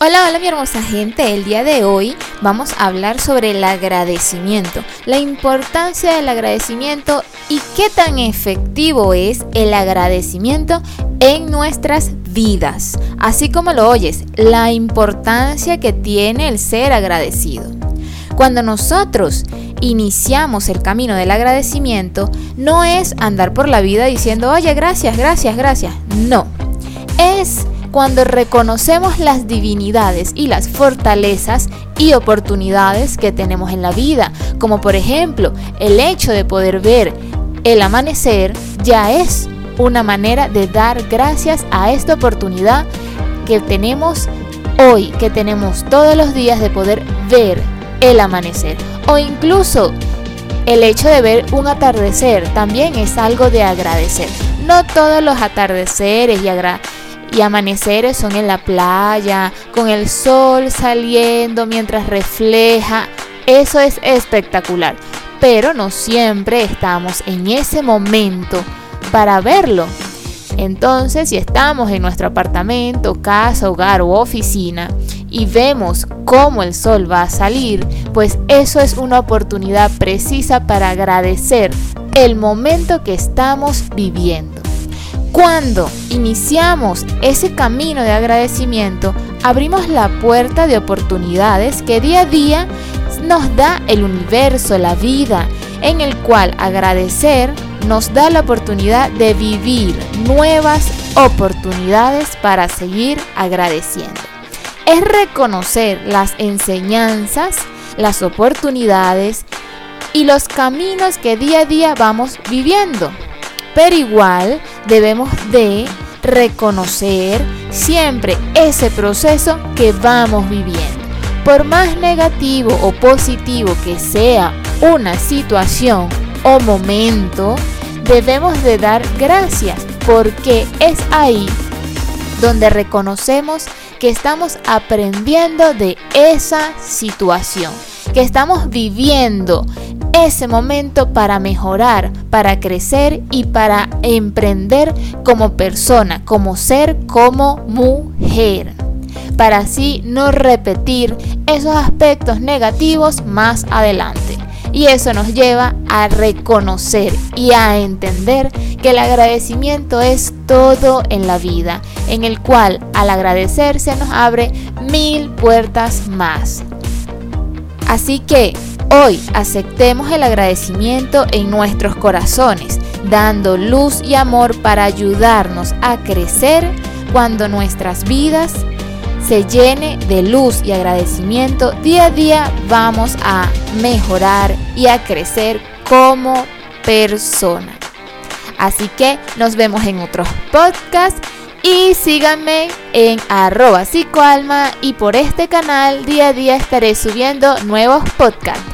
Hola, hola mi hermosa gente, el día de hoy vamos a hablar sobre el agradecimiento, la importancia del agradecimiento y qué tan efectivo es el agradecimiento en nuestras vidas, así como lo oyes, la importancia que tiene el ser agradecido. Cuando nosotros iniciamos el camino del agradecimiento, no es andar por la vida diciendo, oye, gracias, gracias, gracias, no, es cuando reconocemos las divinidades y las fortalezas y oportunidades que tenemos en la vida, como por ejemplo el hecho de poder ver el amanecer, ya es una manera de dar gracias a esta oportunidad que tenemos hoy, que tenemos todos los días de poder ver el amanecer. O incluso el hecho de ver un atardecer también es algo de agradecer. No todos los atardeceres y, y amaneceres son en la playa, con el sol saliendo mientras refleja. Eso es espectacular. Pero no siempre estamos en ese momento para verlo. Entonces, si estamos en nuestro apartamento, casa, hogar u oficina y vemos cómo el sol va a salir, pues eso es una oportunidad precisa para agradecer el momento que estamos viviendo. Cuando iniciamos ese camino de agradecimiento, abrimos la puerta de oportunidades que día a día nos da el universo, la vida, en el cual agradecer nos da la oportunidad de vivir nuevas oportunidades para seguir agradeciendo. Es reconocer las enseñanzas, las oportunidades y los caminos que día a día vamos viviendo pero igual debemos de reconocer siempre ese proceso que vamos viviendo. Por más negativo o positivo que sea una situación o momento, debemos de dar gracias porque es ahí donde reconocemos que estamos aprendiendo de esa situación, que estamos viviendo ese momento para mejorar, para crecer y para emprender como persona, como ser, como mujer. Para así no repetir esos aspectos negativos más adelante. Y eso nos lleva a reconocer y a entender que el agradecimiento es todo en la vida, en el cual al agradecer se nos abre mil puertas más. Así que Hoy aceptemos el agradecimiento en nuestros corazones, dando luz y amor para ayudarnos a crecer cuando nuestras vidas se llene de luz y agradecimiento, día a día vamos a mejorar y a crecer como persona. Así que nos vemos en otros podcasts y síganme en arroba psicoalma y por este canal día a día estaré subiendo nuevos podcasts.